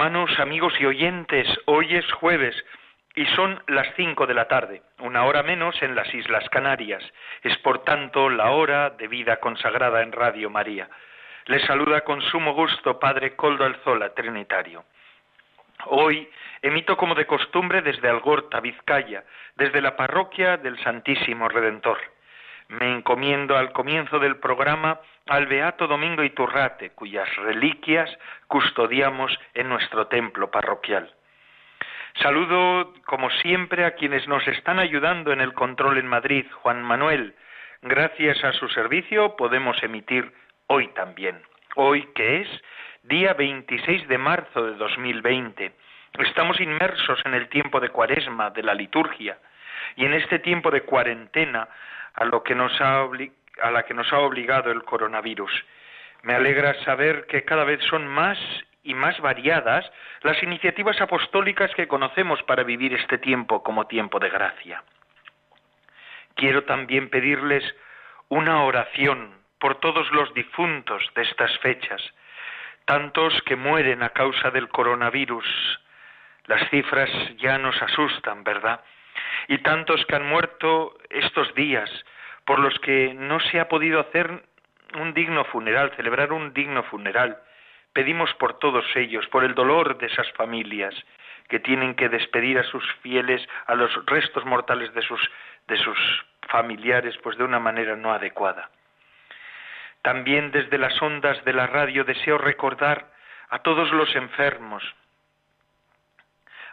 Hermanos, amigos y oyentes. Hoy es jueves y son las cinco de la tarde, una hora menos en las Islas Canarias. Es por tanto la hora de vida consagrada en Radio María. Les saluda con sumo gusto Padre Coldo Alzola, Trinitario. Hoy emito como de costumbre desde Algorta, Vizcaya, desde la parroquia del Santísimo Redentor. Me encomiendo al comienzo del programa al Beato Domingo Iturrate, cuyas reliquias custodiamos en nuestro templo parroquial. Saludo, como siempre, a quienes nos están ayudando en el control en Madrid, Juan Manuel. Gracias a su servicio podemos emitir hoy también. Hoy que es día 26 de marzo de 2020. Estamos inmersos en el tiempo de cuaresma, de la liturgia, y en este tiempo de cuarentena a lo que nos ha a la que nos ha obligado el coronavirus. Me alegra saber que cada vez son más y más variadas las iniciativas apostólicas que conocemos para vivir este tiempo como tiempo de gracia. Quiero también pedirles una oración por todos los difuntos de estas fechas, tantos que mueren a causa del coronavirus. Las cifras ya nos asustan, ¿verdad? Y tantos que han muerto estos días, por los que no se ha podido hacer un digno funeral, celebrar un digno funeral. Pedimos por todos ellos, por el dolor de esas familias que tienen que despedir a sus fieles, a los restos mortales de sus, de sus familiares, pues de una manera no adecuada. También desde las ondas de la radio deseo recordar a todos los enfermos,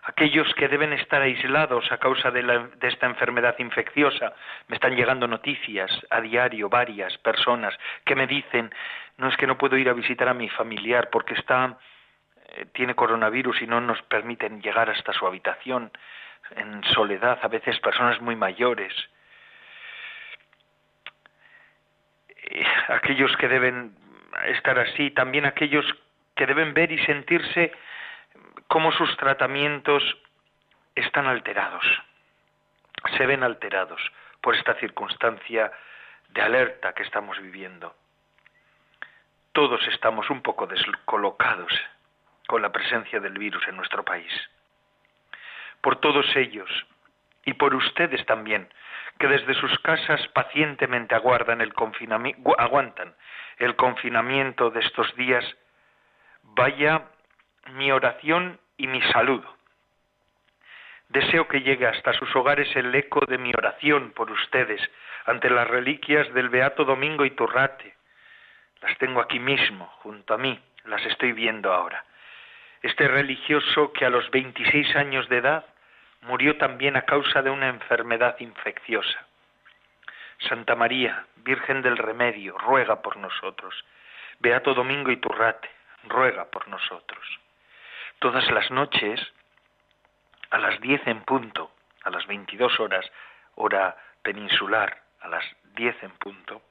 aquellos que deben estar aislados a causa de, esta enfermedad infecciosa. Me están llegando noticias a diario, varias personas que me dicen, no es que no puedo ir a visitar a mi familiar porque está, eh, tiene coronavirus y no nos permiten llegar hasta su habitación en soledad, a veces personas muy mayores. Eh, aquellos que deben estar así, también aquellos que deben ver y sentirse cómo sus tratamientos están alterados, se ven alterados por esta circunstancia de alerta que estamos viviendo. Todos estamos un poco descolocados con la presencia del virus en nuestro país. Por todos ellos y por ustedes también, que desde sus casas pacientemente aguardan el aguantan el confinamiento de estos días, vaya mi oración y mi saludo. Deseo que llegue hasta sus hogares el eco de mi oración por ustedes ante las reliquias del Beato Domingo Iturrate. Las tengo aquí mismo, junto a mí, las estoy viendo ahora. Este religioso que a los 26 años de edad murió también a causa de una enfermedad infecciosa. Santa María, Virgen del Remedio, ruega por nosotros. Beato Domingo Iturrate, ruega por nosotros todas las noches, a las 10 en punto, a las 22 horas, hora peninsular, a las 10 en punto,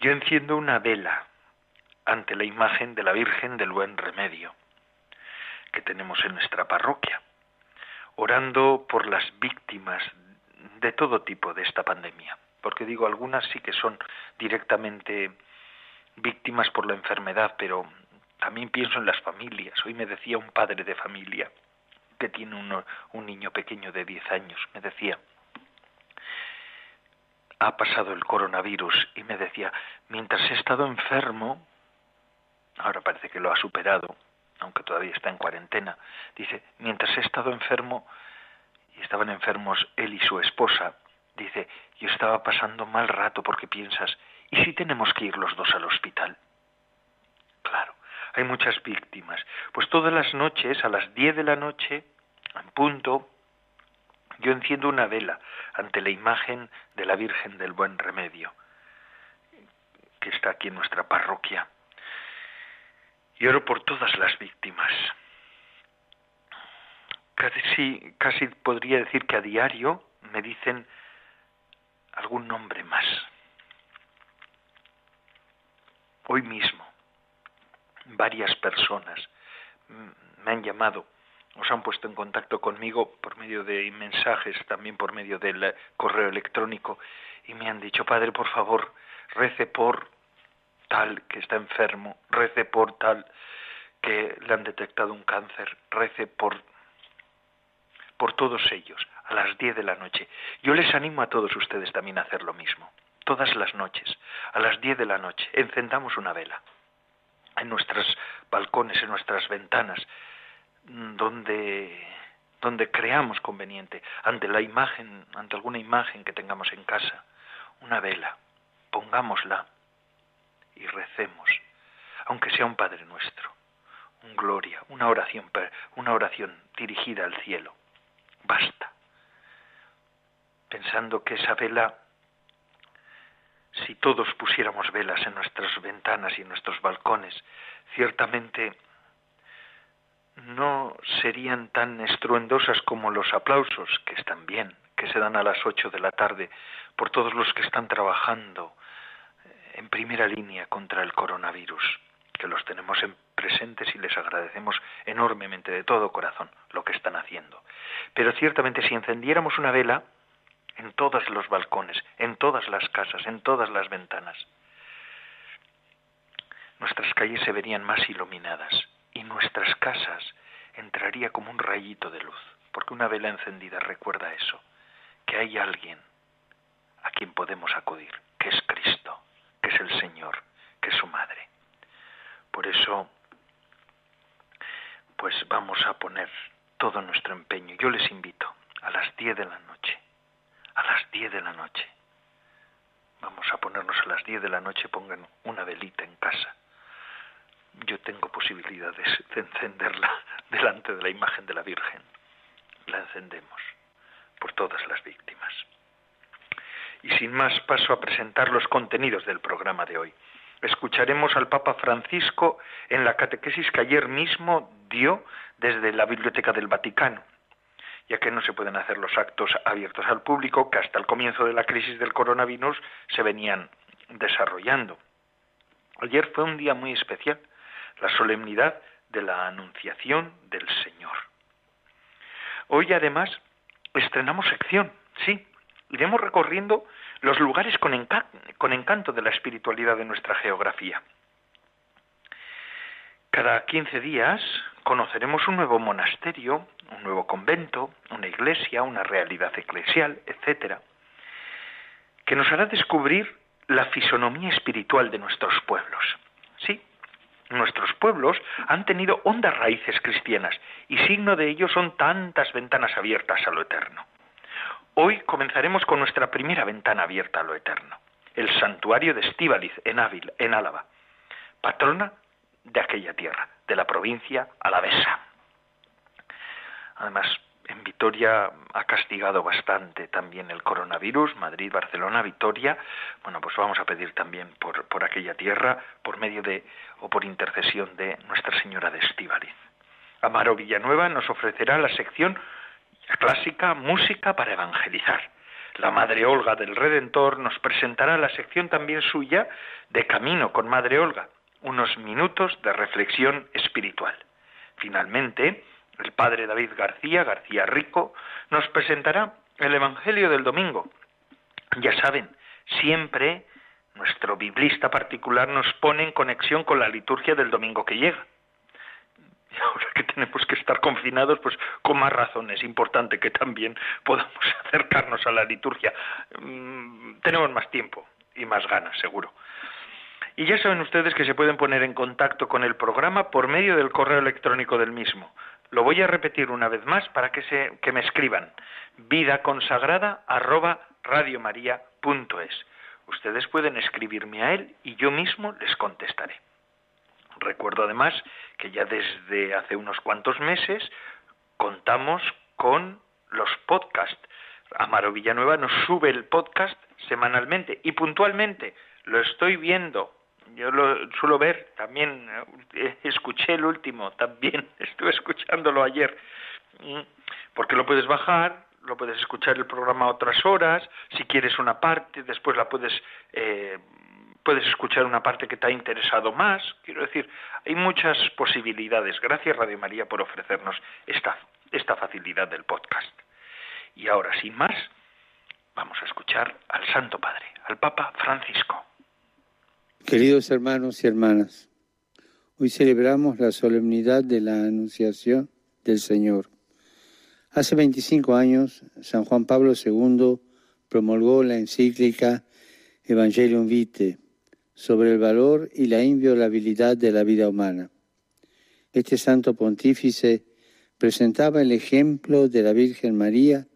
yo enciendo una vela ante la imagen de la Virgen del Buen Remedio que tenemos en nuestra parroquia, orando por las víctimas de todo tipo de esta pandemia, porque digo, algunas sí que son directamente víctimas por la enfermedad, pero también pienso en las familias. Hoy me decía un padre de familia que tiene un niño pequeño de 10 años, me decía, ha pasado el coronavirus y me decía, mientras he estado enfermo, ahora parece que lo ha superado, aunque todavía está en cuarentena, dice, mientras he estado enfermo, y estaban enfermos él y su esposa, dice, yo estaba pasando mal rato porque piensas, ¿y si tenemos que ir los dos al hospital? Hay muchas víctimas. Pues todas las noches, a las 10 de la noche, en punto, yo enciendo una vela ante la imagen de la Virgen del Buen Remedio, que está aquí en nuestra parroquia. Y oro por todas las víctimas. casi, casi podría decir que a diario me dicen algún nombre más. Hoy mismo, varias personas me han llamado, os han puesto en contacto conmigo por medio de mensajes, también por medio del correo electrónico, y me han dicho, Padre, por favor, rece por tal que está enfermo, rece por tal que le han detectado un cáncer, rece por por todos ellos a las 10 de la noche. Yo les animo a todos ustedes también a hacer lo mismo. Todas las noches, a las 10 de la noche, encendamos una vela en nuestros balcones, en nuestras ventanas, donde donde creamos conveniente, ante la imagen, ante alguna imagen que tengamos en casa, una vela, pongámosla y recemos, aunque sea un Padre nuestro, un gloria, una oración, una oración dirigida al cielo basta. Pensando que esa vela, si todos pusiéramos velas en nuestras ventanas y en nuestros balcones, ciertamente no serían tan estruendosas como los aplausos, que están bien, que se dan a las ocho de la tarde por todos los que están trabajando en primera línea contra el coronavirus, que los tenemos en presentes y les agradecemos enormemente de todo corazón lo que están haciendo. Pero ciertamente si encendiéramos una vela en todos los balcones, en todas las casas, en todas las ventanas, nuestras calles se verían más iluminadas y nuestras casas entraría como un rayito de luz, porque una vela encendida recuerda eso, que hay alguien a quien podemos acudir, que es Cristo, que es el Señor, que es su Madre. Por eso pues vamos a poner todo nuestro empeño. Yo les invito a las 10 de la noche, a las 10 de la noche. Vamos a ponernos a las 10 de la noche, pongan una velita en casa. Yo tengo posibilidades de encenderla delante de la imagen de la Virgen. La encendemos por todas las víctimas. Y sin más paso a presentar los contenidos del programa de hoy escucharemos al Papa Francisco en la catequesis que ayer mismo dio desde la Biblioteca del Vaticano, ya que no se pueden hacer los actos abiertos al público que hasta el comienzo de la crisis del coronavirus se venían desarrollando. Ayer fue un día muy especial, la solemnidad de la Anunciación del Señor. Hoy además estrenamos sección, sí, iremos recorriendo los lugares con, encanto de la espiritualidad de nuestra geografía. Cada 15 días conoceremos un nuevo monasterio, un nuevo convento, una iglesia, una realidad eclesial, etc., que nos hará descubrir la fisonomía espiritual de nuestros pueblos. Sí, nuestros pueblos han tenido hondas raíces cristianas y signo de ello son tantas ventanas abiertas a lo eterno. Hoy comenzaremos con nuestra primera ventana abierta a lo eterno, el santuario de Estíbaliz en Ávila, en Álava, patrona de aquella tierra, de la provincia alavesa. Además, en Vitoria ha castigado bastante también el coronavirus, Madrid, Barcelona, Vitoria. Bueno, pues vamos a pedir también por, por aquella tierra, por medio de o por intercesión de Nuestra Señora de Estíbaliz. Amaro Villanueva nos ofrecerá la sección clásica Música para Evangelizar. La Madre Olga del Redentor nos presentará la sección también suya de Camino con Madre Olga, unos minutos de reflexión espiritual. Finalmente, el Padre David García, García Rico, nos presentará el Evangelio del Domingo. Ya saben, siempre nuestro biblista particular nos pone en conexión con la liturgia del domingo que llega. Y ahora que tenemos que estar confinados, pues con más razón es importante que también podamos acercarnos a la liturgia. Mm, tenemos más tiempo y más ganas, seguro. Y ya saben ustedes que se pueden poner en contacto con el programa por medio del correo electrónico del mismo. Lo voy a repetir una vez más para que, se, que me escriban. Vida consagrada Ustedes pueden escribirme a él y yo mismo les contestaré. Recuerdo además que ya desde hace unos cuantos meses contamos con los podcasts. Amaro Villanueva nos sube el podcast semanalmente y puntualmente lo estoy viendo. Yo lo suelo ver también, eh, escuché el último también, estuve escuchándolo ayer. porque lo puedes bajar, lo puedes escuchar el programa otras horas, si quieres una parte, después la puedes eh, puedes escuchar una parte que te ha interesado más. Quiero decir, hay muchas posibilidades. Gracias Radio María por ofrecernos esta, esta facilidad del podcast. Y ahora, sin más, vamos a escuchar al Santo Padre, al Papa Francisco. Queridos hermanos y hermanas, hoy celebramos la solemnidad de la Anunciación del Señor. Hace 25 años, San Juan Pablo II promulgó la encíclica Evangelium Vitae sobre el valor y la inviolabilidad de la vida humana. Este santo pontífice presentaba el ejemplo de la Virgen María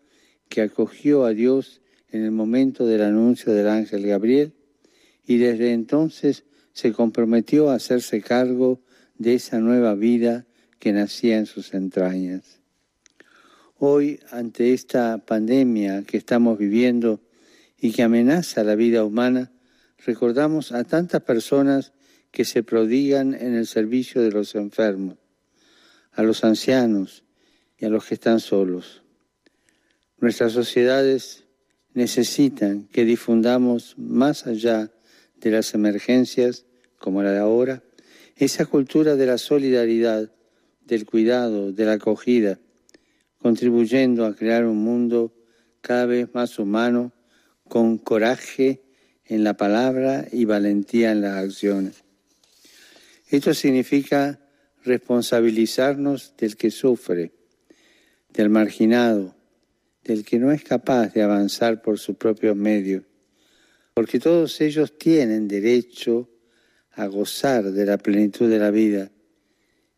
que acogió a Dios en el momento del anuncio del ángel Gabriel y desde entonces se comprometió a hacerse cargo de esa nueva vida que nacía en sus entrañas. Hoy, ante esta pandemia que estamos viviendo y que amenaza la vida humana, recordamos a tantas personas que se prodigan en el servicio de los enfermos, a los ancianos y a los que están solos. Nuestras sociedades necesitan que difundamos más allá de las emergencias como la de ahora, esa cultura de la solidaridad, del cuidado, de la acogida, contribuyendo a crear un mundo cada vez más humano, con coraje en la palabra y valentía en las acciones. Esto significa responsabilizarnos del que sufre, del marginado, del que no es capaz de avanzar por sus propios medios, porque todos ellos tienen derecho a gozar de la plenitud de la vida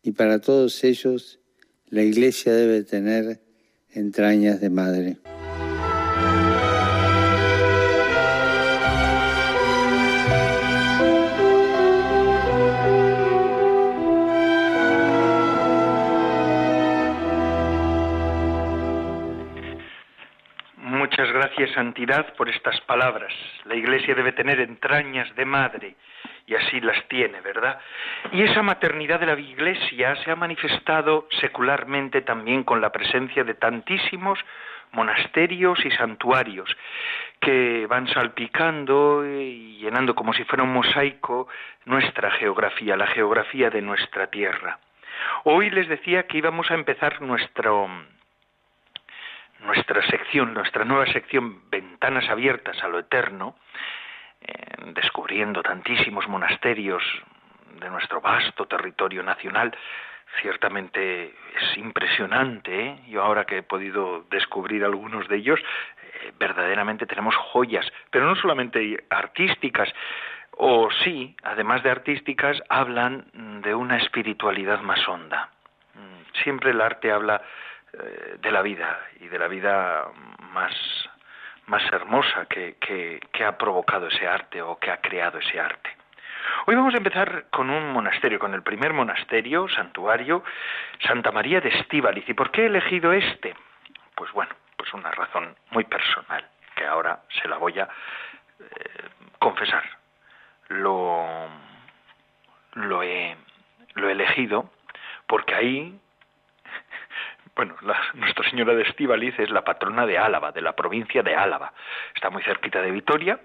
y para todos ellos la Iglesia debe tener entrañas de madre. Santidad, por estas palabras. La Iglesia debe tener entrañas de madre, y así las tiene, ¿verdad? Y esa maternidad de la Iglesia se ha manifestado secularmente también con la presencia de tantísimos monasterios y santuarios que van salpicando y llenando como si fuera un mosaico nuestra geografía, la geografía de nuestra tierra. Hoy les decía que íbamos a empezar nuestro, nuestra sección, nuestra nueva sección Ventanas Abiertas a lo Eterno, eh, descubriendo tantísimos monasterios de nuestro vasto territorio nacional, ciertamente es impresionante. ¿eh? Yo ahora que he podido descubrir algunos de ellos, eh, verdaderamente tenemos joyas, pero no solamente artísticas, o sí, además de artísticas, hablan de una espiritualidad más honda. Mm, siempre el arte habla de la vida y de la vida más, más hermosa que, que, ha provocado ese arte o que ha creado ese arte. Hoy vamos a empezar con un monasterio, con el primer monasterio, santuario, Santa María de Estíbaliz. ¿Y por qué he elegido este? Pues bueno, pues una razón muy personal, que ahora se la voy a eh, confesar. Lo, lo, he, lo he elegido porque ahí bueno, Nuestra Señora de Estíbaliz es la patrona de Álava, de la provincia de Álava. Está muy cerquita de Vitoria.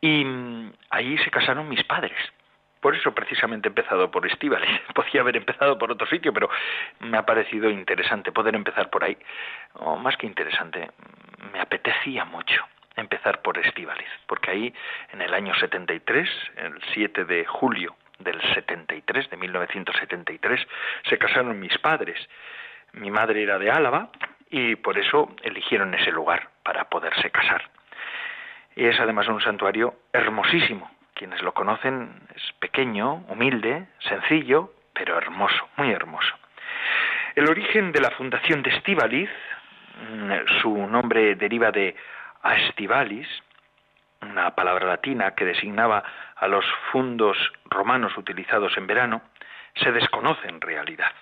Y mm, ahí se casaron mis padres. Por eso precisamente he empezado por Estíbaliz. Podía haber empezado por otro sitio, pero me ha parecido interesante poder empezar por ahí. O más que interesante, me apetecía mucho empezar por Estíbaliz, porque ahí en el año 73, el 7 de julio del 73, de 1973, se casaron mis padres. Mi madre era de Álava y por eso eligieron ese lugar para poderse casar. Y es además un santuario hermosísimo. Quienes lo conocen es pequeño, humilde, sencillo, pero hermoso, muy hermoso. El origen de la fundación de Estivaliz, mm, su nombre deriva de Aestivalis, una palabra latina que designaba a los fundos romanos utilizados en verano, se desconoce en realidad.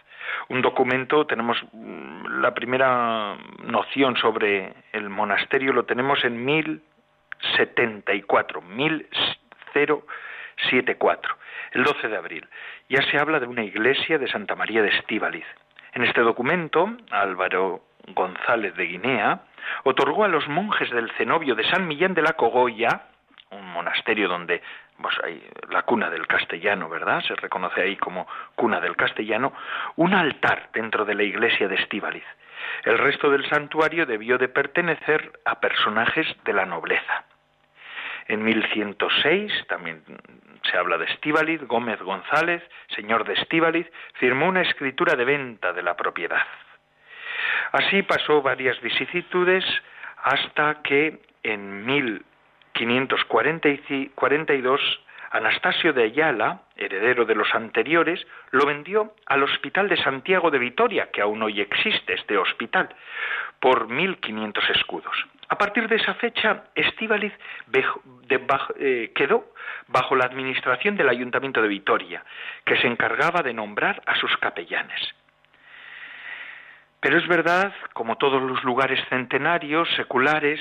Un documento, tenemos mm, la primera noción sobre el monasterio, lo tenemos en 1074, 1074, el 12 de abril. Ya se habla de una iglesia de Santa María de Estíbaliz. En este documento, Álvaro González de Guinea otorgó a los monjes del cenobio de San Millán de la Cogolla, un monasterio donde pues, hay la cuna del castellano, ¿verdad? Se reconoce ahí como cuna del castellano, un altar dentro de la iglesia de Estíbaliz. El resto del santuario debió de pertenecer a personajes de la nobleza. En 1106 también se habla de Estíbaliz, Gómez González, señor de Estíbaliz, firmó una escritura de venta de la propiedad. Así pasó varias vicisitudes hasta que en 1542 Anastasio de Ayala, heredero de los anteriores, lo vendió al Hospital de Santiago de Vitoria, que aún hoy existe este hospital, por 1.500 escudos. A partir de esa fecha, Estíbaliz eh, quedó bajo la administración del Ayuntamiento de Vitoria, que se encargaba de nombrar a sus capellanes. Pero es verdad, como todos los lugares centenarios, seculares,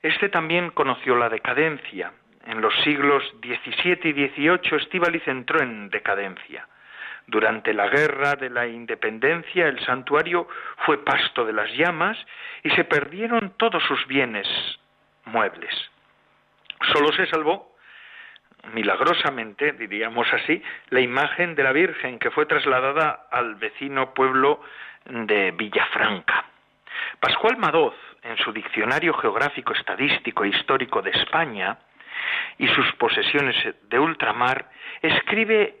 este también conoció la decadencia. En los siglos XVII y XVIII Estíbaliz entró en decadencia. Durante la guerra de la independencia el santuario fue pasto de las llamas y se perdieron todos sus bienes muebles. Solo se salvó, milagrosamente, diríamos así, la imagen de la Virgen que fue trasladada al vecino pueblo de Villafranca. Pascual Madoz, en su Diccionario Geográfico, Estadístico e Histórico de España y sus posesiones de ultramar, escribe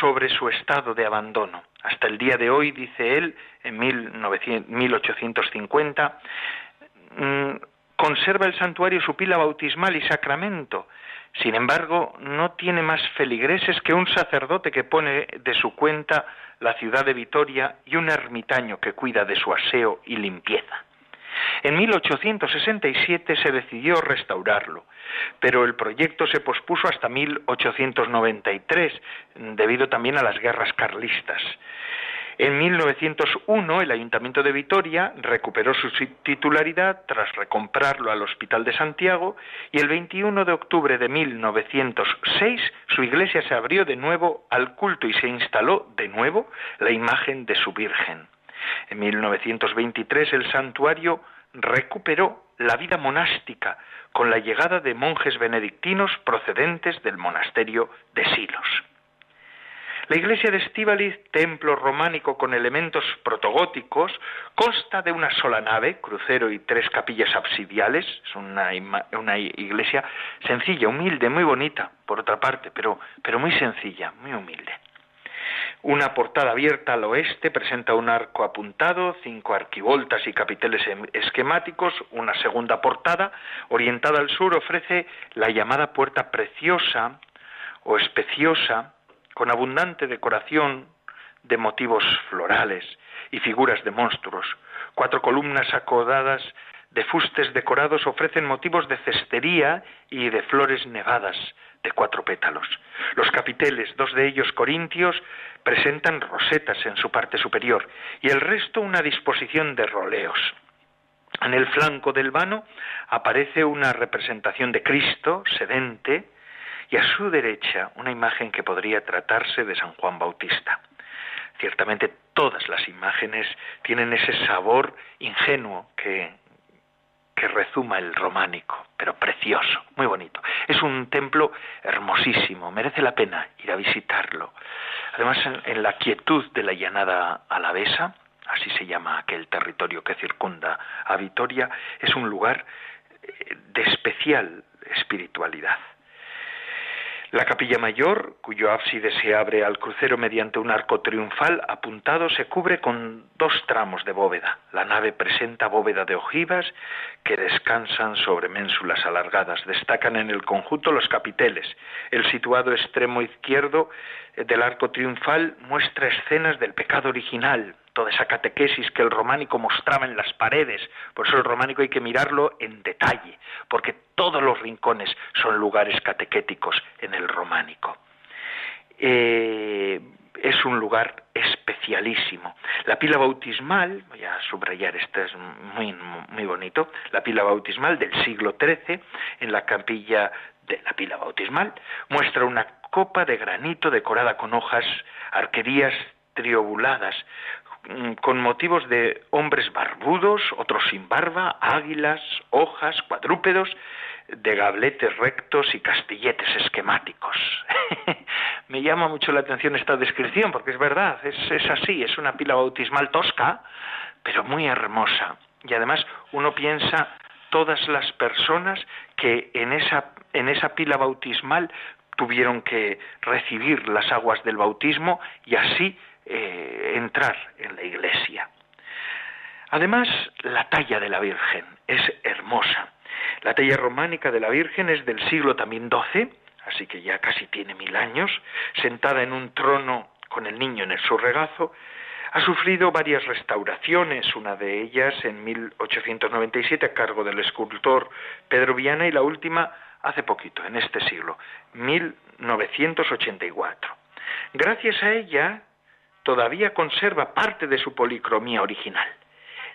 sobre su estado de abandono. Hasta el día de hoy, dice él, en 1850, mm, conserva el santuario su pila bautismal y sacramento. Sin embargo, no tiene más feligreses que un sacerdote que pone de su cuenta la ciudad de Vitoria y un ermitaño que cuida de su aseo y limpieza. En 1867 se decidió restaurarlo, pero el proyecto se pospuso hasta 1893, debido también a las guerras carlistas. En 1901 el Ayuntamiento de Vitoria recuperó su titularidad tras recomprarlo al Hospital de Santiago y el 21 de octubre de 1906 su iglesia se abrió de nuevo al culto y se instaló de nuevo la imagen de su Virgen. En 1923 el santuario recuperó la vida monástica con la llegada de monjes benedictinos procedentes del monasterio de Silos. La iglesia de Estíbaliz, templo románico con elementos protogóticos, consta de una sola nave, crucero y tres capillas absidiales. Es una, una, iglesia sencilla, humilde, muy bonita, por otra parte, pero, pero muy sencilla, muy humilde. Una portada abierta al oeste presenta un arco apuntado, cinco arquivoltas y capiteles em, esquemáticos. Una segunda portada, orientada al sur, ofrece la llamada puerta preciosa o especiosa, con abundante decoración de motivos florales y figuras de monstruos. Cuatro columnas acodadas de fustes decorados ofrecen motivos de cestería y de flores nevadas de cuatro pétalos. Los capiteles, dos de ellos corintios, presentan rosetas en su parte superior y el resto una disposición de roleos. En el flanco del vano aparece una representación de Cristo sedente y a su derecha una imagen que podría tratarse de San Juan Bautista. Ciertamente todas las imágenes tienen ese sabor ingenuo que que rezuma el románico, pero precioso, muy bonito. Es un templo hermosísimo, merece la pena ir a visitarlo. Además, en, la quietud de la llanada alavesa, así se llama aquel territorio que circunda a Vitoria, es un lugar eh, de especial espiritualidad. La capilla mayor, cuyo ábside se abre al crucero mediante un arco triunfal apuntado, se cubre con dos tramos de bóveda. La nave presenta bóveda de ojivas que descansan sobre ménsulas alargadas. Destacan en el conjunto los capiteles. El situado extremo izquierdo del arco triunfal muestra escenas del pecado original, toda esa catequesis que el románico mostraba en las paredes. Por eso el románico hay que mirarlo en detalle, porque todos los rincones son lugares catequéticos en el románico. Eh, es un lugar especialísimo. La pila bautismal, voy a subrayar esto, es muy, muy bonito, la pila bautismal del siglo XIII, en la capilla de la pila bautismal, muestra una copa de granito decorada con hojas, arquerías triobuladas, con motivos de hombres barbudos, otros sin barba, águilas, hojas, cuadrúpedos, de gabletes rectos y castilletes esquemáticos. Me llama mucho la atención esta descripción porque es verdad, es, es así, es una pila bautismal tosca, pero muy hermosa. Y además uno piensa todas las personas que en esa, en esa pila bautismal tuvieron que recibir las aguas del bautismo y así eh, entrar en la iglesia. Además, la talla de la Virgen es hermosa. La talla románica de la Virgen es del siglo también XII, así que ya casi tiene mil años, sentada en un trono con el niño en su regazo, ha sufrido varias restauraciones, una de ellas en 1897 a cargo del escultor Pedro Viana y la última hace poquito, en este siglo, 1984. Gracias a ella todavía conserva parte de su policromía original.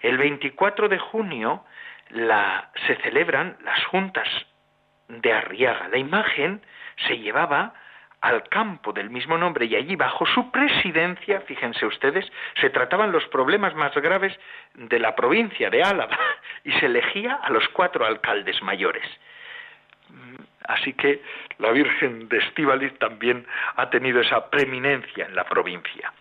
El 24 de junio la, se celebran las juntas de Arriaga. La imagen se llevaba al campo del mismo nombre y allí bajo su presidencia, fíjense ustedes, se trataban los problemas más graves de la provincia de Álava y se elegía a los cuatro alcaldes mayores. Así que la Virgen de Estíbaliz también ha tenido esa preeminencia en la provincia.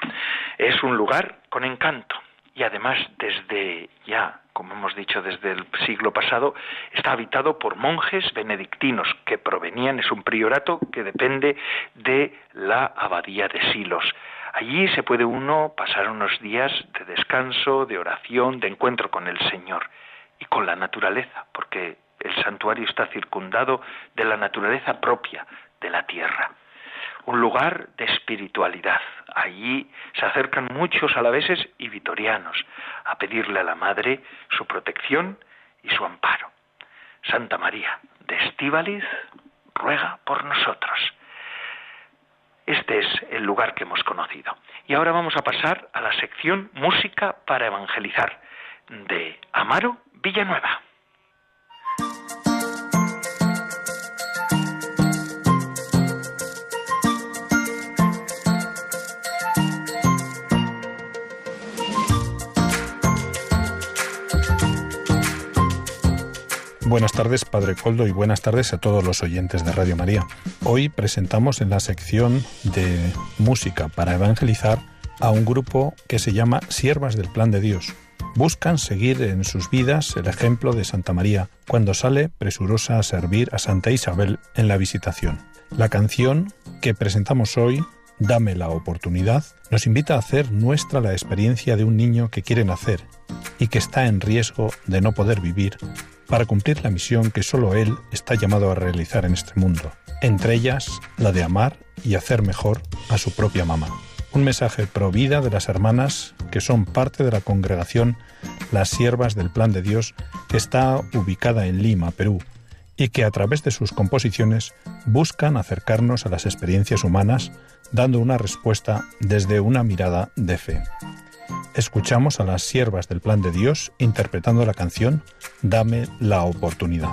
Es un lugar con encanto y además desde ya como hemos dicho desde el siglo pasado, está habitado por monjes benedictinos que provenían, es un priorato que depende de la abadía de Silos. Allí se puede uno pasar unos días de descanso, de oración, de encuentro con el Señor y con la naturaleza, porque el santuario está circundado de la naturaleza propia de la tierra un lugar de espiritualidad. Allí se acercan muchos alaveses y vitorianos a pedirle a la Madre su protección y su amparo. Santa María de Estíbaliz ruega por nosotros. Este es el lugar que hemos conocido. Y ahora vamos a pasar a la sección Música para Evangelizar de Amaro Villanueva. Buenas tardes, Padre Coldo, y buenas tardes a todos los oyentes de Radio María. Hoy presentamos en la sección de música para evangelizar a un grupo que se llama Siervas del Plan de Dios. Buscan seguir en sus vidas el ejemplo de Santa María cuando sale presurosa a servir a Santa Isabel en la visitación. La canción que presentamos hoy Dame la oportunidad, nos invita a hacer nuestra la experiencia de un niño que quiere nacer y que está en riesgo de no poder vivir para cumplir la misión que solo Él está llamado a realizar en este mundo, entre ellas la de amar y hacer mejor a su propia mamá. Un mensaje pro vida de las hermanas que son parte de la congregación Las Siervas del Plan de Dios que está ubicada en Lima, Perú, y que a través de sus composiciones buscan acercarnos a las experiencias humanas dando una respuesta desde una mirada de fe. Escuchamos a las siervas del plan de Dios interpretando la canción Dame la oportunidad.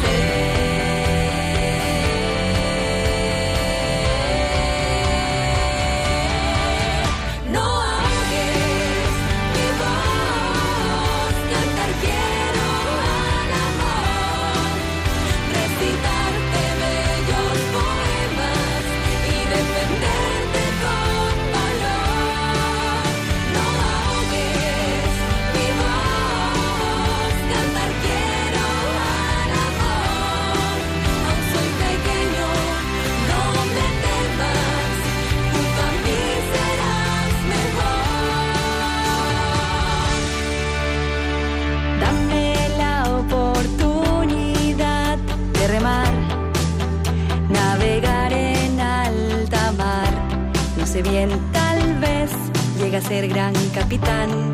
Bien, tal vez llega a ser gran capitán.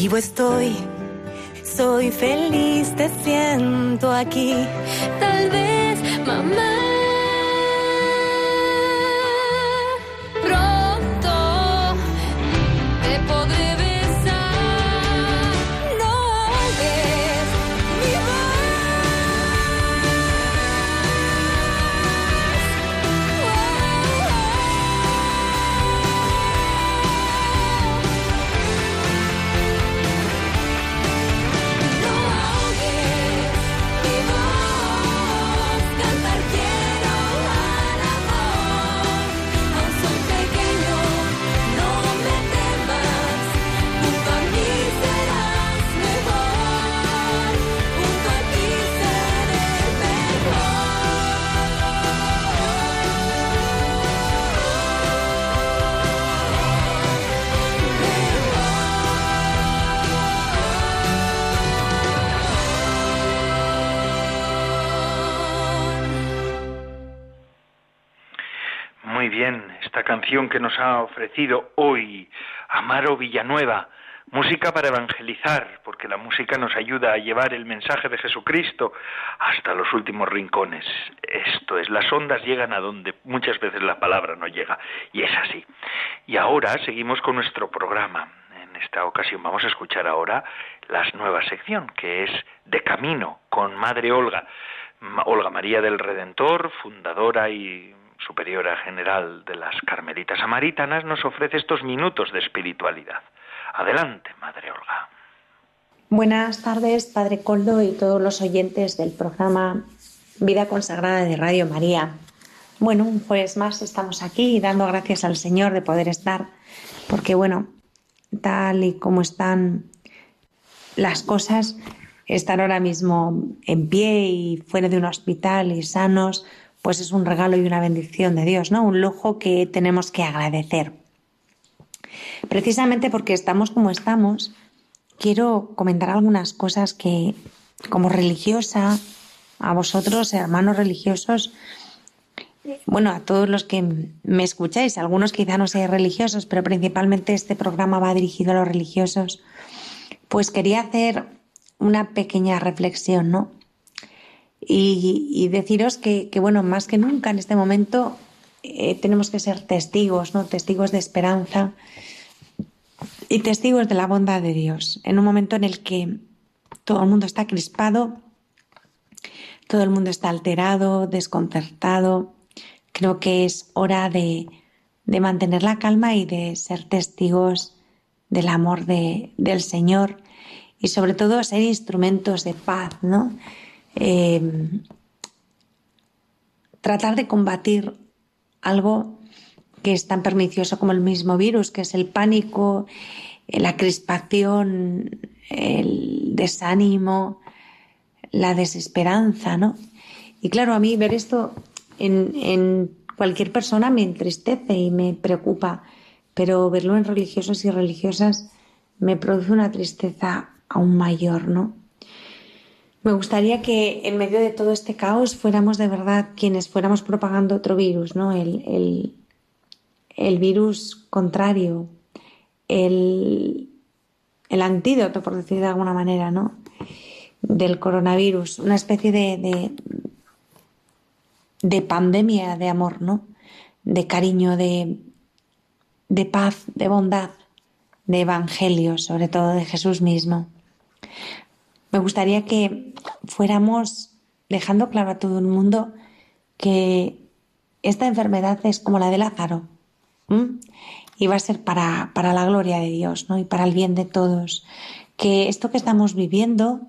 Vivo estoy, soy feliz, te siento aquí. Tal vez, mamá. Que nos ha ofrecido hoy Amaro Villanueva, música para evangelizar, porque la música nos ayuda a llevar el mensaje de Jesucristo hasta los últimos rincones. Esto es, las ondas llegan a donde muchas veces la palabra no llega, y es así. Y ahora seguimos con nuestro programa. En esta ocasión vamos a escuchar ahora la nueva sección, que es De Camino, con Madre Olga. Olga María del Redentor, fundadora y superiora general de las Carmelitas Samaritanas, nos ofrece estos minutos de espiritualidad. Adelante, Madre Olga. Buenas tardes, Padre Coldo y todos los oyentes del programa Vida Consagrada de Radio María. Bueno, un jueves más estamos aquí dando gracias al Señor de poder estar, porque bueno, tal y como están las cosas, estar ahora mismo en pie y fuera de un hospital y sanos, pues es un regalo y una bendición de Dios, ¿no? Un lujo que tenemos que agradecer. Precisamente porque estamos como estamos, quiero comentar algunas cosas que, como religiosa, a vosotros, hermanos religiosos, bueno, a todos los que me escucháis, algunos quizá no sean religiosos, pero principalmente este programa va dirigido a los religiosos, pues quería hacer una pequeña reflexión, ¿no? Y, deciros que, bueno, más que nunca en este momento eh, tenemos que ser testigos, ¿no? Testigos de esperanza y testigos de la bondad de Dios. En un momento en el que todo el mundo está crispado, todo el mundo está alterado, desconcertado, creo que es hora de, de mantener la calma y de ser testigos del amor de, del Señor y sobre todo ser instrumentos de paz, ¿no? Em, tratar de combatir algo que es tan pernicioso como el mismo virus, que es el pánico, eh, la crispación, el desánimo, la desesperanza, ¿no? Y claro, a mí ver esto en, en cualquier persona me entristece y me preocupa, pero verlo en religiosos y religiosas me produce una tristeza aún mayor, ¿no? Me gustaría que en medio de todo este caos fuéramos de verdad quienes fuéramos propagando otro virus, ¿no? El, el, virus contrario, el, el antídoto, por decir de alguna manera, ¿no? Del coronavirus, una especie de, de, de pandemia de amor, ¿no? De cariño, de, de paz, de bondad, de evangelio, sobre todo de Jesús mismo. Me gustaría que fuéramos dejando claro a todo el mundo que esta enfermedad es como la de Lázaro y va a ser para, para, la gloria de Dios ¿no? y para el bien de todos. Que esto que estamos viviendo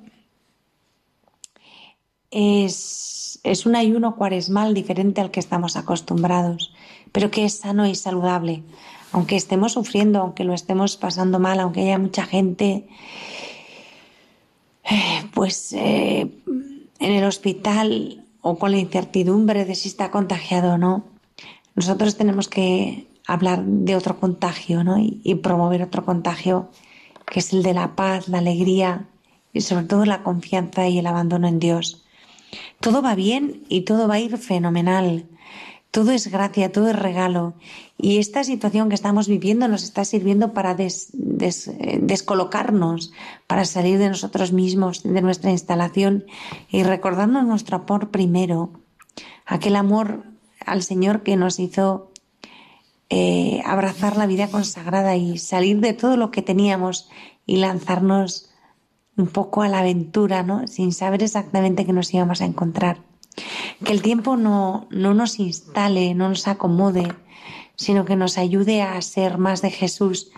es, es un ayuno cuaresmal diferente al que estamos acostumbrados, pero que es sano y saludable. Aunque estemos sufriendo, aunque lo estemos pasando mal, aunque haya mucha gente eh, pues eh, en el hospital o con la incertidumbre de si está contagiado o no, nosotros tenemos que hablar de otro contagio ¿no? y, y promover otro contagio que es el de la paz, la alegría y sobre todo la confianza y el abandono en Dios. Todo va bien y todo va a ir fenomenal. Todo es gracia, todo es regalo. Y esta situación que estamos viviendo nos está sirviendo para descolocarnos, para salir de nosotros mismos, de nuestra instalación y recordarnos nuestro amor primero, aquel amor al Señor que nos hizo eh, abrazar la vida consagrada y salir de todo lo que teníamos y lanzarnos un poco a la aventura, ¿no? Sin saber exactamente qué nos íbamos a encontrar. Que el tiempo no, no nos instale, no nos acomode, sino que nos ayude a ser más de Jesús,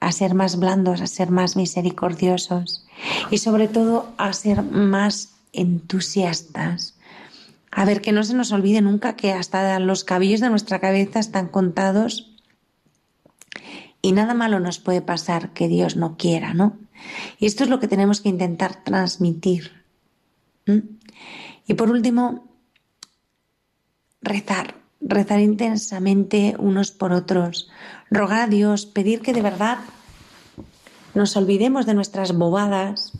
a ser más blandos, a ser más misericordiosos y sobre todo a ser más entusiastas. A ver, que no se nos olvide nunca que hasta los cabellos de nuestra cabeza están contados y nada malo nos puede pasar que Dios no quiera, ¿no? Y esto es lo que tenemos que intentar transmitir. Y por último, rezar, rezar intensamente unos por otros, rogar a Dios, pedir que de verdad nos olvidemos de nuestras bobadas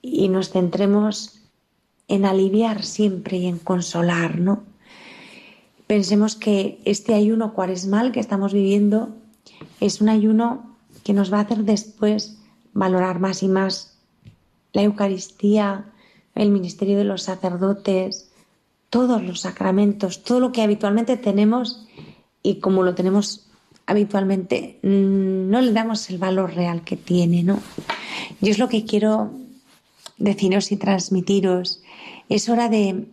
y nos centremos en aliviar siempre y en consolar, ¿no? Pensemos que este ayuno cuaresmal que estamos viviendo es un ayuno que nos va a hacer después valorar más y más la Eucaristía, el ministerio de los sacerdotes, todos los sacramentos, todo lo que habitualmente tenemos y como lo tenemos habitualmente, mm, no le damos el valor real que tiene, ¿no? Yo es lo que quiero deciros y transmitiros. Es hora de,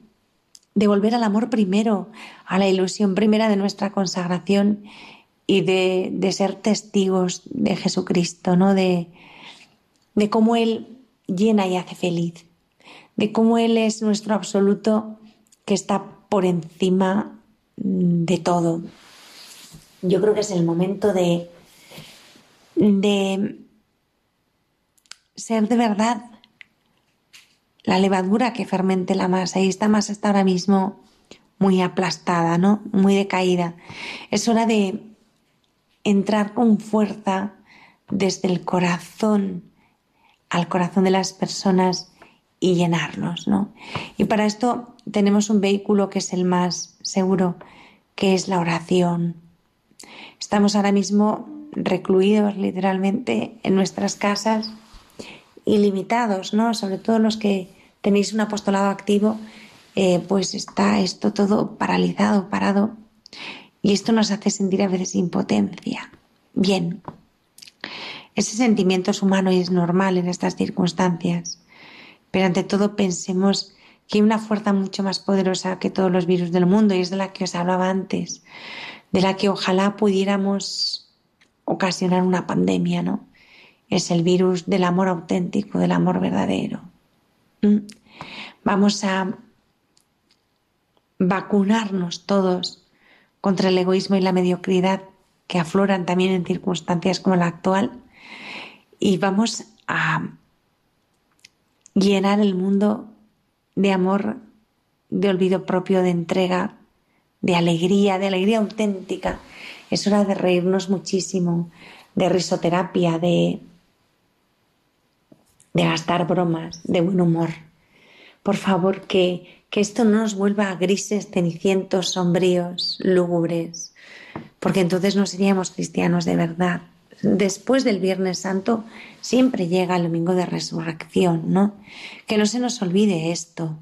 de volver al amor primero, a la ilusión primera de nuestra consagración y de, de ser testigos de Jesucristo, ¿no? De, de cómo Él llena y hace feliz de cómo Él es nuestro absoluto que está por encima de todo. Yo creo que es el momento de, de ser de verdad la levadura que fermente la masa. Y esta masa está ahora mismo muy aplastada, ¿no? Muy decaída. Es hora de entrar con fuerza desde el corazón al corazón de las personas y llenarnos, ¿no? Y para esto tenemos un vehículo que es el más seguro, que es la oración. Estamos ahora mismo recluidos literalmente en nuestras casas y limitados, ¿no? Sobre todo los que tenéis un apostolado activo, eh, pues está esto todo paralizado, parado. Y esto nos hace sentir a veces impotencia. Bien, ese sentimiento es humano y es normal en estas circunstancias. Pero ante todo pensemos que hay una fuerza mucho más poderosa que todos los virus del mundo y es de la que os hablaba antes, de la que ojalá pudiéramos ocasionar una pandemia, ¿no? Es el virus del amor auténtico, del amor verdadero. ¿Mm? Vamos a vacunarnos todos contra el egoísmo y la mediocridad que afloran también en circunstancias como la actual y vamos a llenar el mundo de amor, de olvido propio, de entrega, de alegría, de alegría auténtica. Es hora de reírnos muchísimo, de risoterapia, de, de gastar bromas, de buen humor. Por favor, que, que esto no nos vuelva a grises, cenicientos, sombríos, lúgubres, porque entonces no seríamos cristianos de verdad, después del Viernes Santo siempre llega el domingo de resurrección, ¿no? Que no se nos olvide esto.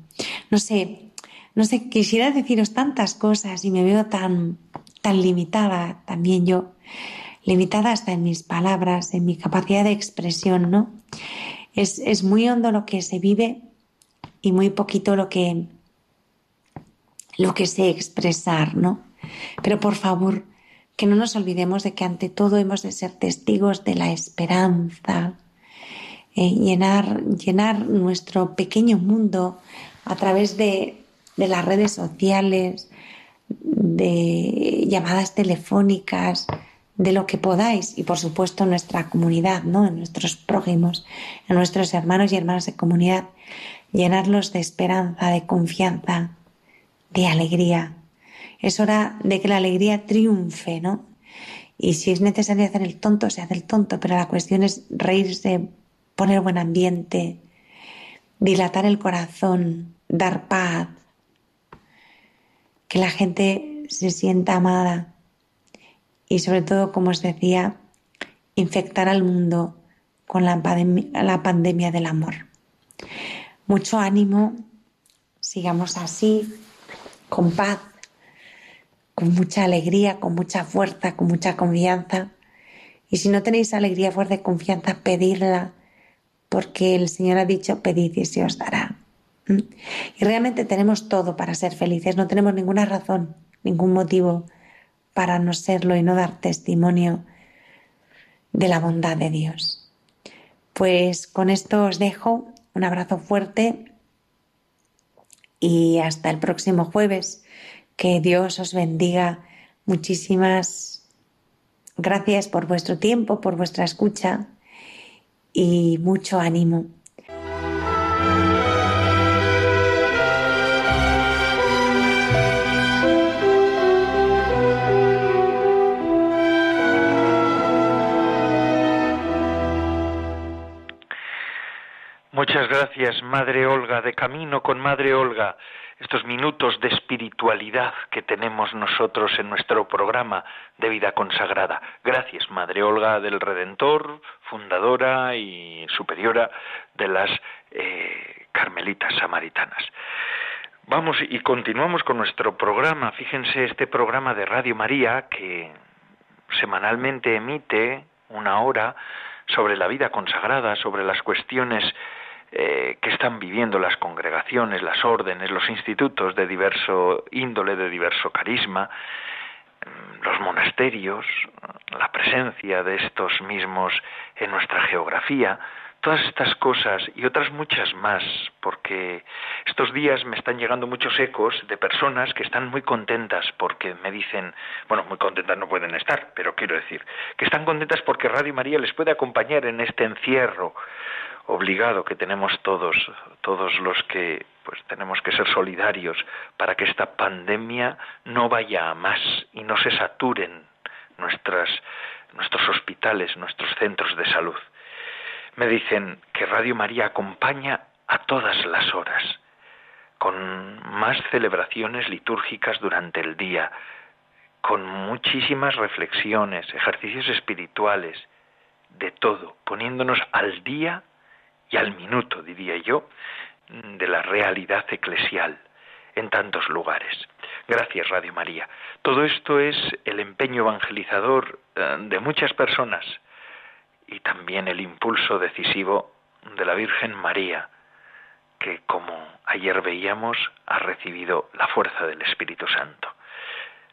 No sé, no sé, quisiera deciros tantas cosas y me veo tan, tan limitada también yo, limitada hasta en mis palabras, en mi capacidad de expresión, ¿no? Es, es muy hondo lo que se vive y muy poquito lo que, lo que sé expresar, ¿no? Pero por favor, que no nos olvidemos de que ante todo hemos de ser testigos de la esperanza, eh, llenar, llenar nuestro pequeño mundo a través de, de las redes sociales, de llamadas telefónicas, de lo que podáis y por supuesto nuestra comunidad, ¿no? en nuestros prójimos, en nuestros hermanos y hermanas de comunidad, llenarlos de esperanza, de confianza, de alegría, es hora de que la alegría triunfe, ¿no? Y si es necesario hacer el tonto, se hace el tonto, pero la cuestión es reírse, poner buen ambiente, dilatar el corazón, dar paz, que la gente se sienta amada y sobre todo, como os decía, infectar al mundo con la, la pandemia del amor. Mucho ánimo, sigamos así, con paz con mucha alegría, con mucha fuerza, con mucha confianza. Y si no tenéis alegría, fuerza y confianza, pedirla, porque el Señor ha dicho, pedid y se os dará. ¿Mm? Y realmente tenemos todo para ser felices, no tenemos ninguna razón, ningún motivo para no serlo y no dar testimonio de la bondad de Dios. Pues con esto os dejo un abrazo fuerte y hasta el próximo jueves que Dios os bendiga. Muchísimas gracias por vuestro tiempo, por vuestra escucha y mucho ánimo. Muchas gracias, Madre Olga, de camino con Madre Olga estos minutos de espiritualidad que tenemos nosotros en nuestro programa de vida consagrada. Gracias, Madre Olga del Redentor, fundadora y superiora de las eh, Carmelitas Samaritanas. Vamos y continuamos con nuestro programa. Fíjense este programa de Radio María que semanalmente emite una hora sobre la vida consagrada, sobre las cuestiones eh, que están viviendo las congregaciones, las órdenes, los institutos de diverso índole, de diverso carisma, mm, los monasterios, la presencia de estos mismos en nuestra geografía, todas estas cosas y otras muchas más, porque estos días me están llegando muchos ecos de personas que están muy contentas porque me dicen, bueno, muy contentas no pueden estar, pero quiero decir, que están contentas porque Radio María les puede acompañar en este encierro, obligado que tenemos todos, todos los que pues tenemos que ser solidarios para que esta pandemia no vaya a más y no se saturen nuestras, nuestros hospitales, nuestros centros de salud. Me dicen que Radio María acompaña a todas las horas, con más celebraciones litúrgicas durante el día, con muchísimas reflexiones, ejercicios espirituales, de todo, poniéndonos al día y al minuto, diría yo, de la realidad eclesial en tantos lugares. Gracias, Radio María. Todo esto es el empeño evangelizador eh, de muchas personas y también el impulso decisivo de la Virgen María, que como ayer veíamos ha recibido la fuerza del Espíritu Santo.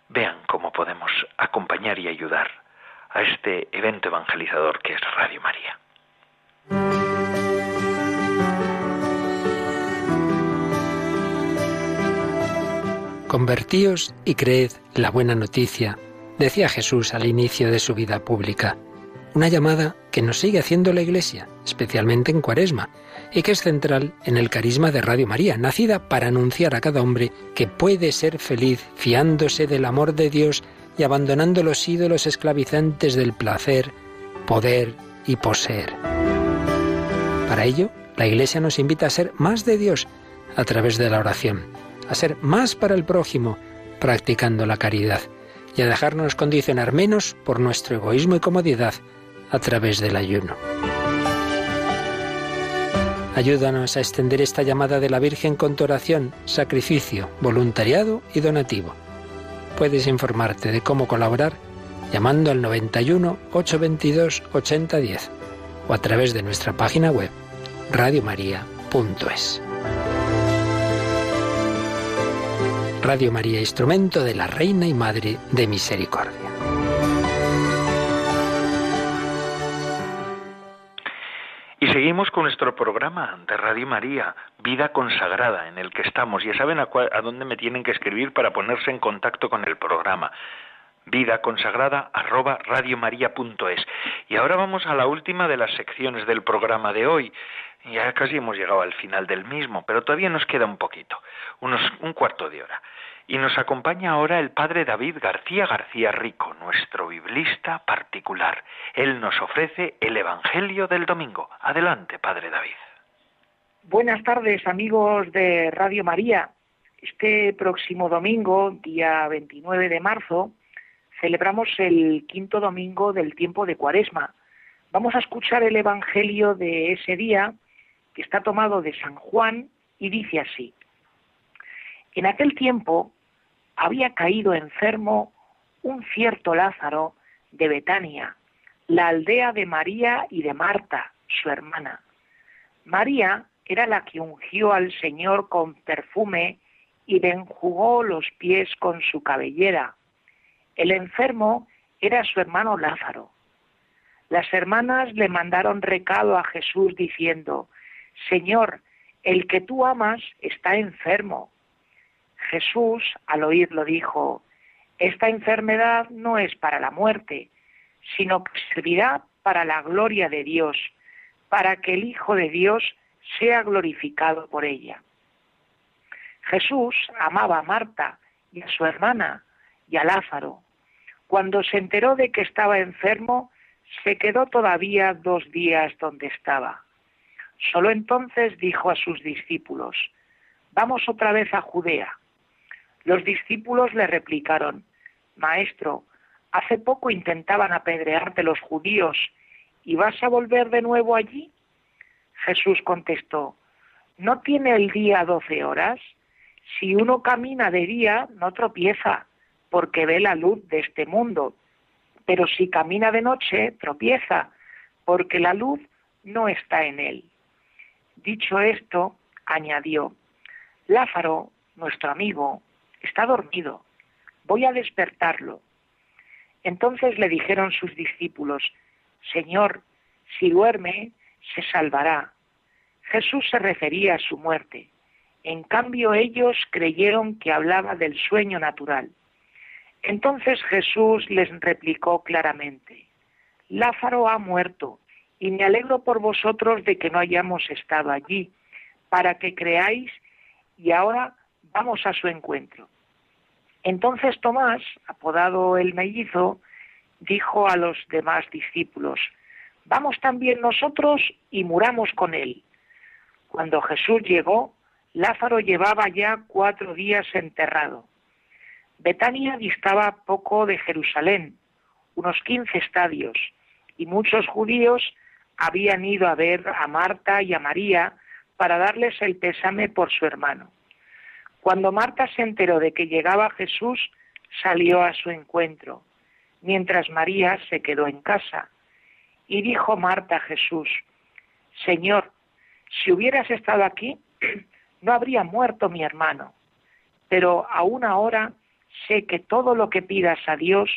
Vean cómo podemos acompañar y ayudar a este evento evangelizador que es Radio María. Convertíos y creed la buena noticia, decía Jesús al inicio de su vida pública. Una llamada que nos sigue haciendo la Iglesia, especialmente en Cuaresma, y que es central en el carisma de Radio María, nacida para anunciar a cada hombre que puede ser feliz fiándose del amor de Dios y abandonando los ídolos esclavizantes del placer, poder y poseer. Para ello, la Iglesia nos invita a ser más de Dios a través de la oración a ser más para el prójimo, practicando la caridad, y a dejarnos condicionar menos por nuestro egoísmo y comodidad, a través del ayuno. Ayúdanos a extender esta llamada de la Virgen con tu oración, sacrificio, voluntariado y donativo. Puedes informarte de cómo colaborar llamando al 91 822 8010 o a través de nuestra página web radiomaria.es. Radio María, instrumento de la Reina y Madre de Misericordia. Y seguimos con nuestro programa de Radio María, Vida Consagrada, en el que estamos. Ya saben a, dónde me tienen que escribir para ponerse en contacto con el programa vida consagrada arroba radiomaria.es. Y ahora vamos a la última de las secciones del programa de hoy. Ya casi hemos llegado al final del mismo, pero todavía nos queda un poquito, unos un cuarto de hora. Y nos acompaña ahora el padre David García García Rico, nuestro biblista particular. Él nos ofrece el Evangelio del domingo. Adelante, padre David. Buenas tardes, amigos de Radio María. Este próximo domingo, día 29 de marzo, celebramos el quinto domingo del tiempo de Cuaresma. Vamos a escuchar el Evangelio de ese día, que está tomado de San Juan, y dice así. En aquel tiempo había caído enfermo un cierto Lázaro de Betania, la aldea de María y de Marta, su hermana. María era la que ungió al Señor con perfume y le enjugó los pies con su cabellera. El enfermo era su hermano Lázaro. Las hermanas le mandaron recado a Jesús diciendo, Señor, el que tú amas está enfermo. Jesús, al oírlo, dijo, Esta enfermedad no es para la muerte, sino que servirá para la gloria de Dios, para que el Hijo de Dios sea glorificado por ella. Jesús amaba a Marta y a su hermana, y a Lázaro. Cuando se enteró de que estaba enfermo, se quedó todavía dos días donde estaba. Solo entonces dijo a sus discípulos, Vamos otra vez a Judea. Los discípulos le replicaron, Maestro, hace poco intentaban apedrearte los judíos, ¿y vas a volver de nuevo allí? Jesús contestó, ¿no tiene el día doce horas? Si uno camina de día, no tropieza, porque ve la luz de este mundo. Pero si camina de noche, tropieza, porque la luz no está en él. Dicho esto, añadió, Lázaro, nuestro amigo, está dormido, voy a despertarlo. Entonces le dijeron sus discípulos, Señor, si duerme, se salvará. Jesús se refería a su muerte. En cambio ellos creyeron que hablaba del sueño natural. Entonces Jesús les replicó claramente, Lázaro ha muerto, y me alegro por vosotros de que no hayamos estado allí, para que creáis, y ahora vamos a su encuentro. Entonces Tomás, apodado el mellizo, dijo a los demás discípulos, Vamos también nosotros y muramos con él. Cuando Jesús llegó, Lázaro llevaba ya cuatro días enterrado. Betania distaba poco de Jerusalén, unos quince estadios, y muchos judíos habían ido a ver a Marta y a María para darles el pésame por su hermano. Cuando Marta se enteró de que llegaba Jesús, salió a su encuentro, mientras María se quedó en casa. Y dijo Marta a Jesús, Señor, si hubieras estado aquí, no habría muerto mi hermano, pero aún ahora sé que todo lo que pidas a Dios,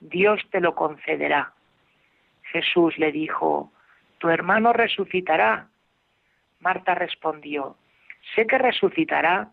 Dios te lo concederá. Jesús le dijo, tu hermano resucitará. Marta respondió, sé que resucitará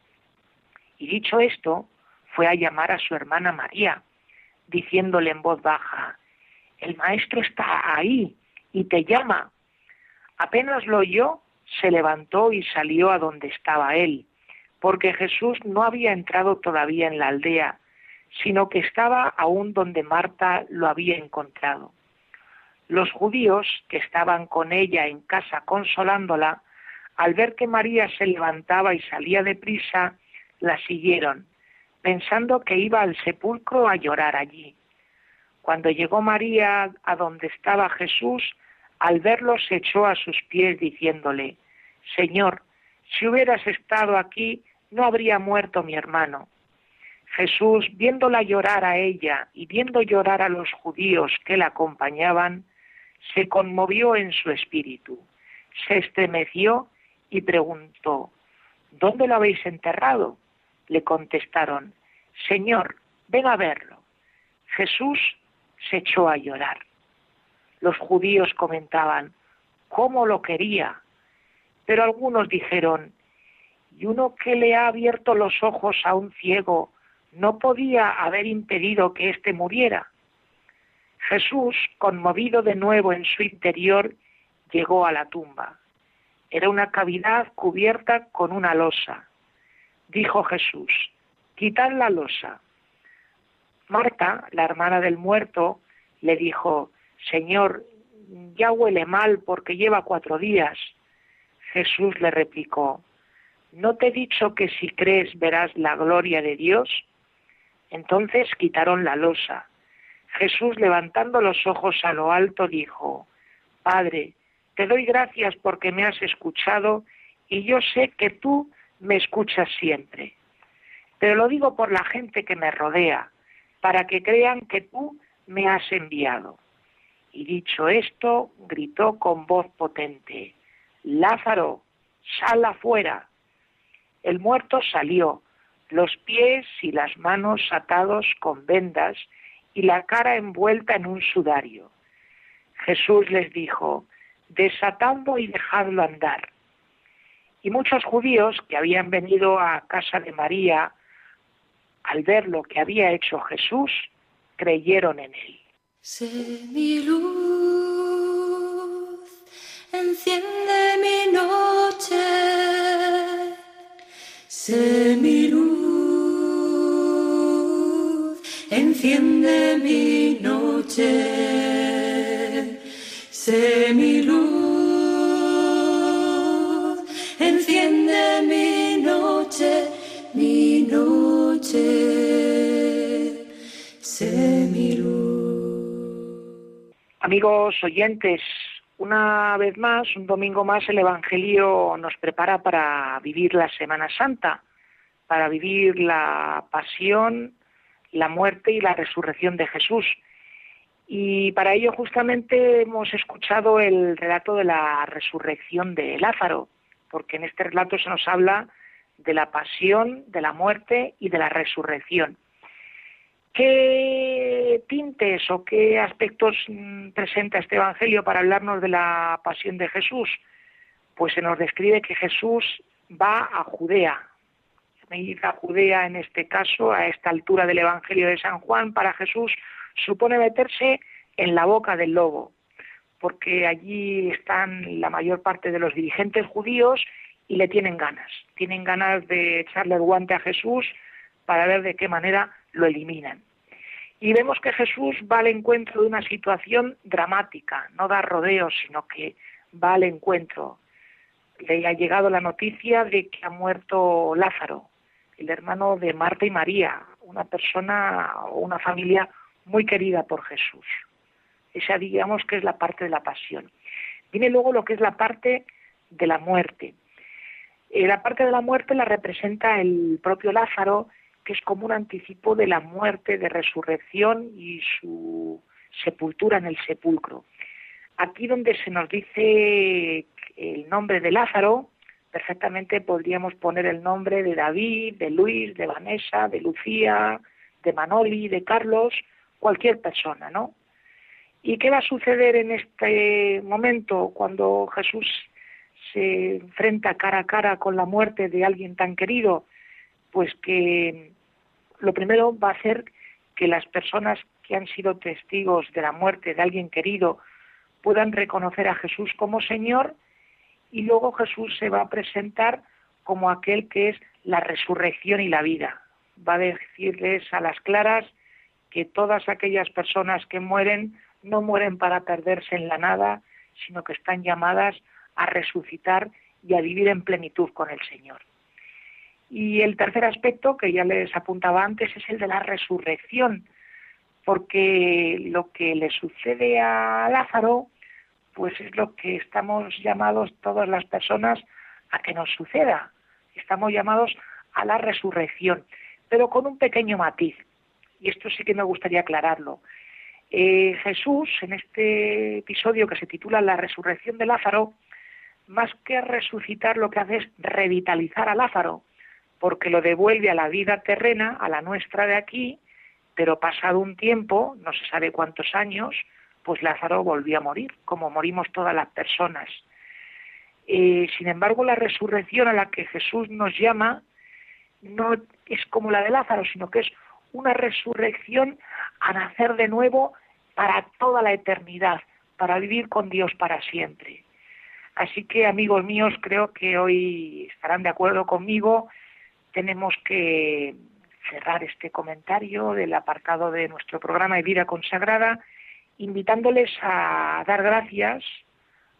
Y dicho esto, fue a llamar a su hermana María, diciéndole en voz baja, el Maestro está ahí y te llama. Apenas lo oyó, se levantó y salió a donde estaba él, porque Jesús no había entrado todavía en la aldea, sino que estaba aún donde Marta lo había encontrado. Los judíos que estaban con ella en casa consolándola, al ver que María se levantaba y salía deprisa, la siguieron, pensando que iba al sepulcro a llorar allí. Cuando llegó María a donde estaba Jesús, al verlo se echó a sus pies diciéndole, Señor, si hubieras estado aquí, no habría muerto mi hermano. Jesús, viéndola llorar a ella y viendo llorar a los judíos que la acompañaban, se conmovió en su espíritu, se estremeció y preguntó, ¿Dónde lo habéis enterrado? Le contestaron, Señor, ven a verlo. Jesús se echó a llorar. Los judíos comentaban, ¿cómo lo quería? Pero algunos dijeron, ¿y uno que le ha abierto los ojos a un ciego no podía haber impedido que éste muriera? Jesús, conmovido de nuevo en su interior, llegó a la tumba. Era una cavidad cubierta con una losa. Dijo Jesús, quitad la losa. Marta, la hermana del muerto, le dijo, Señor, ya huele mal porque lleva cuatro días. Jesús le replicó, ¿no te he dicho que si crees verás la gloria de Dios? Entonces quitaron la losa. Jesús, levantando los ojos a lo alto, dijo, Padre, te doy gracias porque me has escuchado y yo sé que tú me escuchas siempre. Pero lo digo por la gente que me rodea, para que crean que tú me has enviado. Y dicho esto, gritó con voz potente, Lázaro, sal afuera. El muerto salió, los pies y las manos atados con vendas y la cara envuelta en un sudario. Jesús les dijo, desatando y dejadlo andar. Y muchos judíos que habían venido a casa de María, al ver lo que había hecho Jesús, creyeron en él. Sé mi luz, enciende mi noche. Sé mi luz, enciende mi noche. Sé mi luz, mi noche, mi noche. Amigos oyentes, una vez más, un domingo más, el Evangelio nos prepara para vivir la Semana Santa, para vivir la pasión, la muerte y la resurrección de Jesús. Y para ello justamente hemos escuchado el relato de la resurrección de Lázaro, porque en este relato se nos habla de la pasión, de la muerte y de la resurrección. ¿Qué tintes o qué aspectos mm, presenta este Evangelio para hablarnos de la pasión de Jesús? Pues se nos describe que Jesús va a Judea. Ir a Judea en este caso, a esta altura del Evangelio de San Juan, para Jesús supone meterse en la boca del lobo, porque allí están la mayor parte de los dirigentes judíos y le tienen ganas. Tienen ganas de echarle el guante a Jesús para ver de qué manera lo eliminan. Y vemos que Jesús va al encuentro de una situación dramática, no da rodeos, sino que va al encuentro. Le ha llegado la noticia de que ha muerto Lázaro, el hermano de Marta y María, una persona o una familia muy querida por Jesús. Esa digamos que es la parte de la pasión. Viene luego lo que es la parte de la muerte. Eh, la parte de la muerte la representa el propio Lázaro, que es como un anticipo de la muerte, de resurrección y su sepultura en el sepulcro. Aquí donde se nos dice el nombre de Lázaro, perfectamente podríamos poner el nombre de David, de Luis, de Vanessa, de Lucía, de Manoli, de Carlos, cualquier persona, ¿no? ¿Y qué va a suceder en este momento cuando Jesús se enfrenta cara a cara con la muerte de alguien tan querido? Pues que lo primero va a ser que las personas que han sido testigos de la muerte de alguien querido, puedan reconocer a Jesús como Señor y luego Jesús se va a presentar como aquel que es la resurrección y la vida. Va a decirles a las claras que todas aquellas personas que mueren no mueren para perderse en la nada, sino que están llamadas a resucitar y a vivir en plenitud con el Señor. Y el tercer aspecto, que ya les apuntaba antes, es el de la resurrección, porque lo que le sucede a Lázaro, pues es lo que estamos llamados todas las personas a que nos suceda. Estamos llamados a la resurrección, pero con un pequeño matiz, y esto sí que me gustaría aclararlo. Eh, Jesús, en este episodio que se titula La resurrección de Lázaro, más que resucitar lo que hace es revitalizar a Lázaro, porque lo devuelve a la vida terrena, a la nuestra de aquí, pero pasado un tiempo, no se sabe cuántos años, pues Lázaro volvió a morir, como morimos todas las personas. Eh, sin embargo, la resurrección a la que Jesús nos llama no es como la de Lázaro, sino que es una resurrección a nacer de nuevo para toda la eternidad, para vivir con Dios para siempre. Así que, amigos míos, creo que hoy estarán de acuerdo conmigo. Tenemos que cerrar este comentario del apartado de nuestro programa de vida consagrada, invitándoles a dar gracias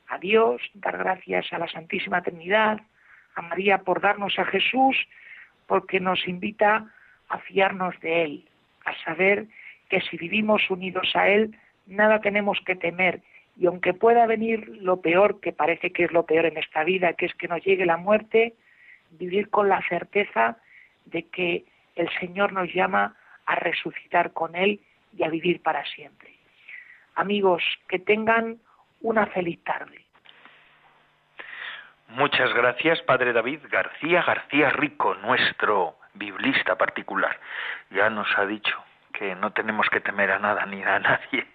a Dios, dar gracias a la Santísima Trinidad, a María por darnos a Jesús, porque nos invita a fiarnos de Él, a saber que si vivimos unidos a Él, nada tenemos que temer. Y aunque pueda venir lo peor, que parece que es lo peor en esta vida, que es que nos llegue la muerte, vivir con la certeza de que el Señor nos llama a resucitar con Él y a vivir para siempre. Amigos, que tengan una feliz tarde. Muchas gracias, Padre David García García Rico, nuestro biblista particular. Ya nos ha dicho que no tenemos que temer a nada ni a nadie.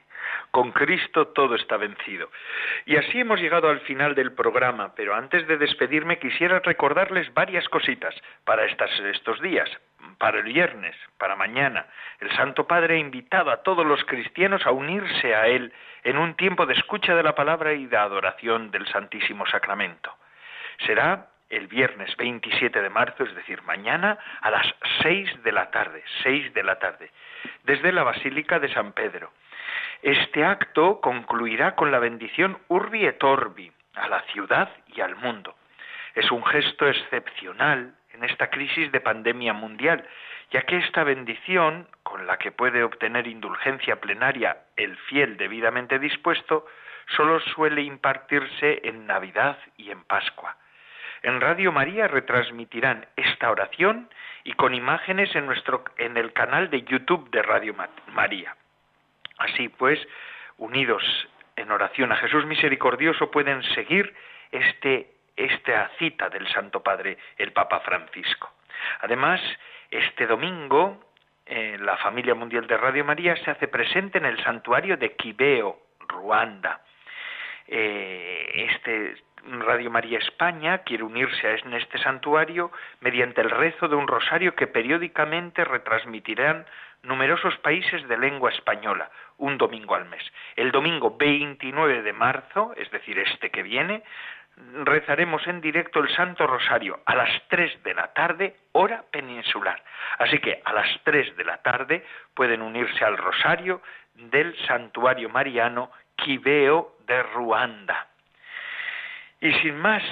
Con Cristo todo está vencido. Y así hemos llegado al final del programa, pero antes de despedirme quisiera recordarles varias cositas para estos días, para el viernes, para mañana. El Santo Padre ha invitado a todos los cristianos a unirse a Él en un tiempo de escucha de la palabra y de adoración del Santísimo Sacramento. Será el viernes 27 de marzo, es decir, mañana, a las 6 de la tarde, 6 de la tarde, desde la Basílica de San Pedro. Este acto concluirá con la bendición Urbi et Orbi a la ciudad y al mundo. Es un gesto excepcional en esta crisis de pandemia mundial, ya que esta bendición, con la que puede obtener indulgencia plenaria el fiel debidamente dispuesto, solo suele impartirse en Navidad y en Pascua. En Radio María retransmitirán esta oración y con imágenes en nuestro en el canal de YouTube de Radio María. Así pues, unidos en oración a Jesús misericordioso pueden seguir este esta cita del Santo Padre, el Papa Francisco. Además, este domingo la familia mundial de Radio María se hace presente en el santuario de Kibeo, Ruanda. Eh, este Radio María España quiere unirse en este santuario mediante el rezo de un rosario que periódicamente retransmitirán numerosos países de lengua española, un domingo al mes. El domingo 29 de marzo, es decir, este que viene, rezaremos en directo el Santo Rosario a las 3 de la tarde, hora peninsular. Así que a las 3 de la tarde pueden unirse al Rosario del Santuario Mariano Quibeo de Ruanda. Y sin más,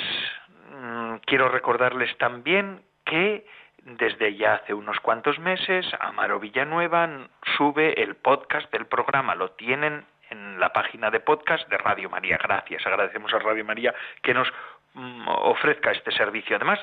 mm, quiero recordarles también que desde ya hace unos cuantos meses, Amaro Villanueva sube el podcast del programa. Lo tienen en la página de podcast de Radio María. Gracias, agradecemos a Radio María que nos mm, ofrezca este servicio. Además,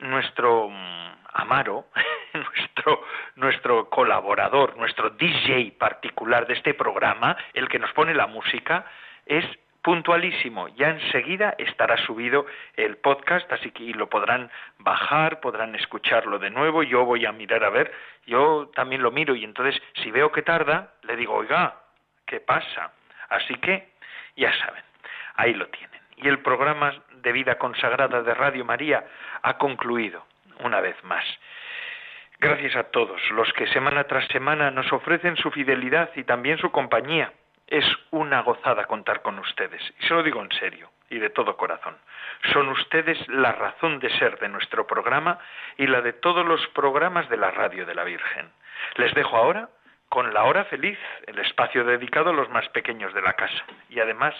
nuestro mm, Amaro, nuestro, nuestro colaborador, nuestro DJ particular de este programa, el que nos pone la música, es puntualísimo. Ya enseguida estará subido el podcast, así que lo podrán bajar, podrán escucharlo de nuevo. Yo voy a mirar a ver, yo también lo miro y entonces si veo que tarda, le digo, oiga, ¿qué pasa? Así que ya saben, ahí lo tienen. Y el programa de vida consagrada de Radio María ha concluido una vez más. Gracias a todos los que semana tras semana nos ofrecen su fidelidad y también su compañía es una gozada contar con ustedes, y se lo digo en serio y de todo corazón. Son ustedes la razón de ser de nuestro programa y la de todos los programas de la Radio de la Virgen. Les dejo ahora con la hora feliz, el espacio dedicado a los más pequeños de la casa. Y además,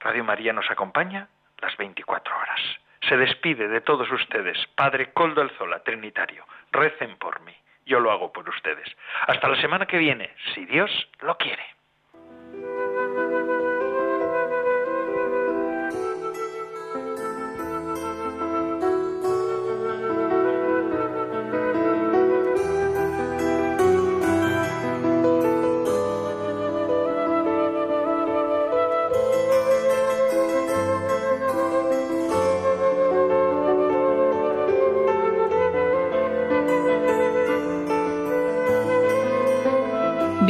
Radio María nos acompaña las 24 horas. Se despide de todos ustedes, Padre Coldo Alzola, Trinitario. Recen por mí. Yo lo hago por ustedes. Hasta la semana que viene, si Dios lo quiere.